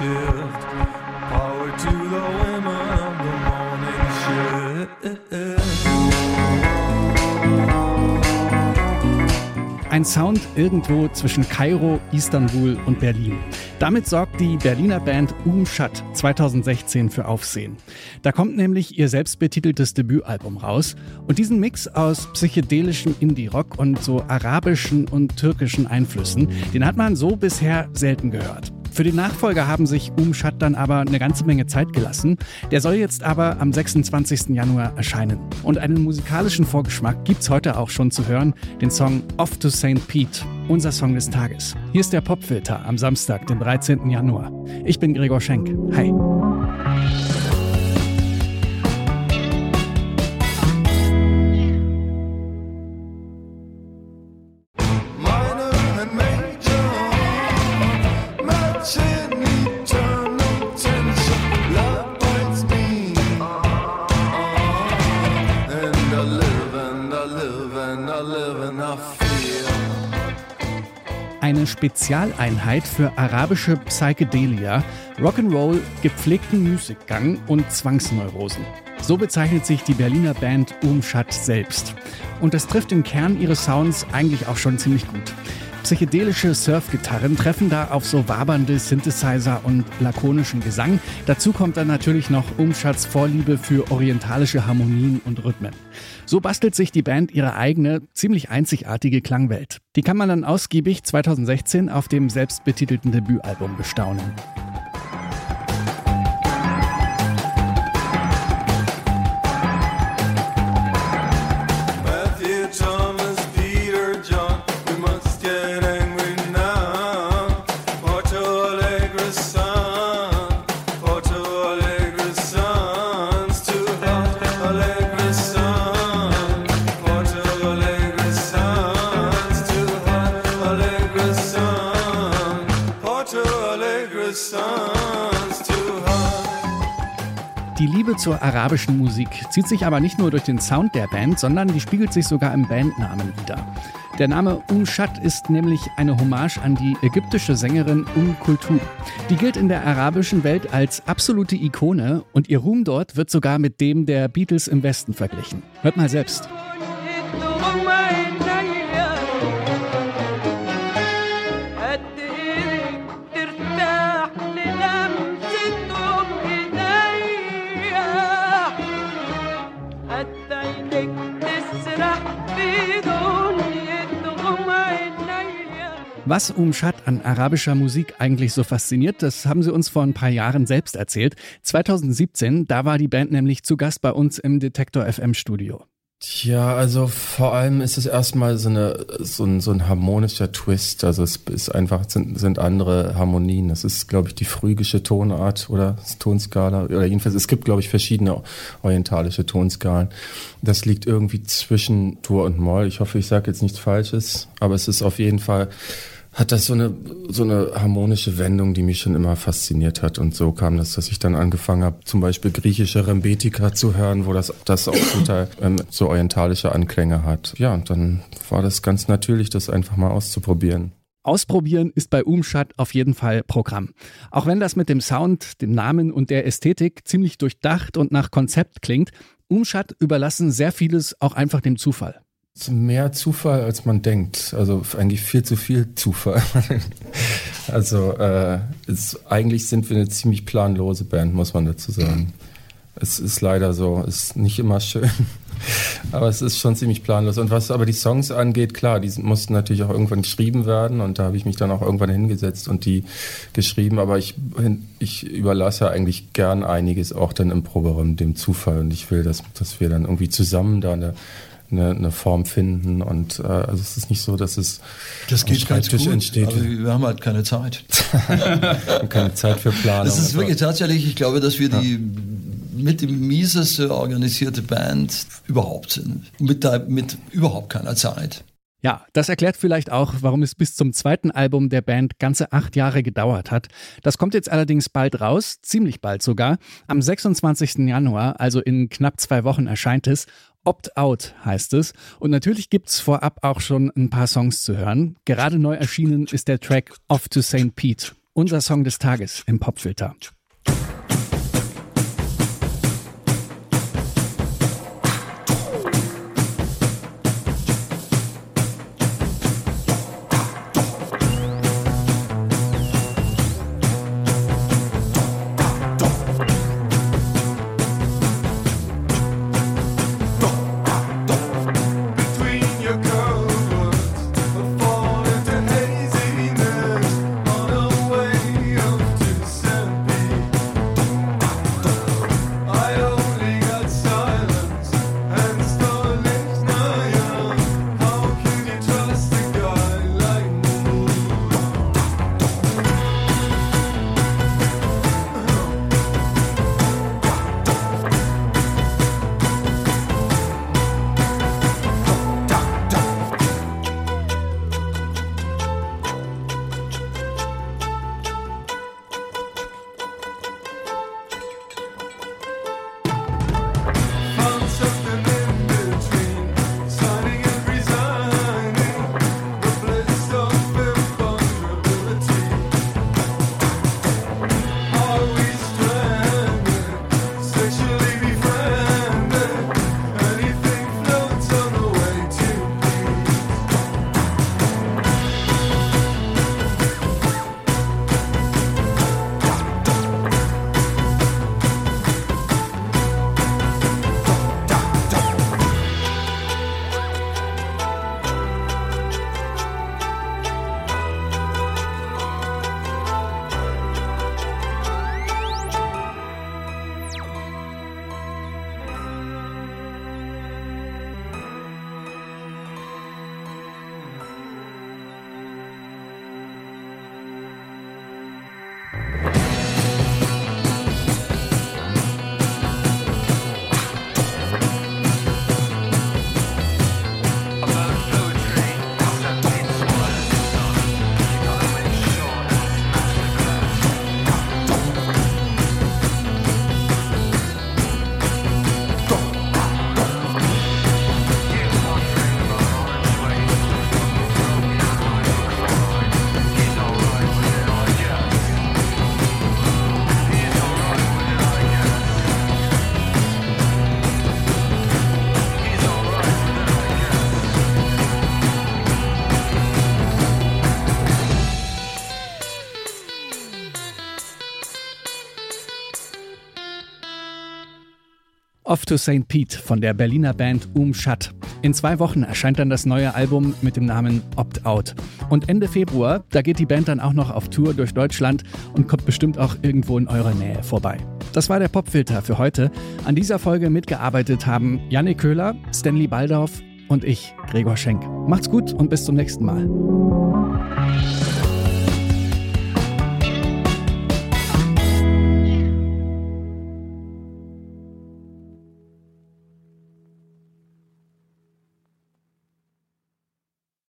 shift. Power to the women of the morning shift. Ein Sound irgendwo zwischen Kairo, Istanbul und Berlin. Damit sorgt die Berliner Band Umschat 2016 für Aufsehen. Da kommt nämlich ihr selbstbetiteltes Debütalbum raus und diesen Mix aus psychedelischem Indie-Rock und so arabischen und türkischen Einflüssen, den hat man so bisher selten gehört. Für den Nachfolger haben sich Umschat dann aber eine ganze Menge Zeit gelassen. Der soll jetzt aber am 26. Januar erscheinen. Und einen musikalischen Vorgeschmack gibt's heute auch schon zu hören, den Song Off to St. Pete, unser Song des Tages. Hier ist der Popfilter am Samstag, den 13. Januar. Ich bin Gregor Schenk. Hi. Spezialeinheit für arabische Psychedelia, Rock'n'Roll, gepflegten Musikgang und Zwangsneurosen. So bezeichnet sich die Berliner Band Umschat selbst. Und das trifft den Kern ihres Sounds eigentlich auch schon ziemlich gut. Psychedelische Surfgitarren treffen da auf so wabernde Synthesizer und lakonischen Gesang. Dazu kommt dann natürlich noch Umschats Vorliebe für orientalische Harmonien und Rhythmen. So bastelt sich die Band ihre eigene, ziemlich einzigartige Klangwelt. Die kann man dann ausgiebig 2016 auf dem selbstbetitelten Debütalbum bestaunen. Liebe zur arabischen Musik zieht sich aber nicht nur durch den Sound der Band, sondern die spiegelt sich sogar im Bandnamen wieder. Der Name Umshat ist nämlich eine Hommage an die ägyptische Sängerin Um Kulthum. Die gilt in der arabischen Welt als absolute Ikone und ihr Ruhm dort wird sogar mit dem der Beatles im Westen verglichen. Hört mal selbst. Was Umschat an arabischer Musik eigentlich so fasziniert, das haben sie uns vor ein paar Jahren selbst erzählt. 2017, da war die Band nämlich zu Gast bei uns im Detektor FM Studio. Tja, also vor allem ist es erstmal so, eine, so, ein, so ein harmonischer Twist. Also es ist einfach, sind, sind andere Harmonien. Das ist, glaube ich, die phrygische Tonart oder Tonskala. Oder jedenfalls, es gibt, glaube ich, verschiedene orientalische Tonskalen. Das liegt irgendwie zwischen Dur und Moll. Ich hoffe, ich sage jetzt nichts Falsches, aber es ist auf jeden Fall hat das so eine, so eine harmonische Wendung, die mich schon immer fasziniert hat. Und so kam das, dass ich dann angefangen habe, zum Beispiel griechische Rembetika zu hören, wo das, das auch zum Teil ähm, so orientalische Anklänge hat. Ja, und dann war das ganz natürlich, das einfach mal auszuprobieren. Ausprobieren ist bei Umschat auf jeden Fall Programm. Auch wenn das mit dem Sound, dem Namen und der Ästhetik ziemlich durchdacht und nach Konzept klingt, Umschat überlassen sehr vieles auch einfach dem Zufall. Mehr Zufall, als man denkt. Also eigentlich viel zu viel Zufall. also äh, es, eigentlich sind wir eine ziemlich planlose Band, muss man dazu sagen. Es ist leider so, ist nicht immer schön. Aber es ist schon ziemlich planlos. Und was aber die Songs angeht, klar, die mussten natürlich auch irgendwann geschrieben werden und da habe ich mich dann auch irgendwann hingesetzt und die geschrieben. Aber ich, ich überlasse eigentlich gern einiges auch dann im Programm dem Zufall und ich will, dass, dass wir dann irgendwie zusammen da eine, eine, eine Form finden und äh, also es ist nicht so, dass es Das geht ganz gut, entsteht. aber wir haben halt keine Zeit. keine Zeit für Planung. Das ist wirklich tatsächlich, ich glaube, dass wir die mit die mieseste organisierte Band überhaupt sind. Mit, da, mit überhaupt keiner Zeit. Ja, das erklärt vielleicht auch, warum es bis zum zweiten Album der Band ganze acht Jahre gedauert hat. Das kommt jetzt allerdings bald raus, ziemlich bald sogar. Am 26. Januar, also in knapp zwei Wochen, erscheint es. Opt Out heißt es. Und natürlich gibt's vorab auch schon ein paar Songs zu hören. Gerade neu erschienen ist der Track Off to St. Pete. Unser Song des Tages im Popfilter. Off to St. Pete von der Berliner Band Um Shut. In zwei Wochen erscheint dann das neue Album mit dem Namen Opt Out. Und Ende Februar, da geht die Band dann auch noch auf Tour durch Deutschland und kommt bestimmt auch irgendwo in eurer Nähe vorbei. Das war der Popfilter für heute. An dieser Folge mitgearbeitet haben Janne Köhler, Stanley Baldorf und ich, Gregor Schenk. Macht's gut und bis zum nächsten Mal.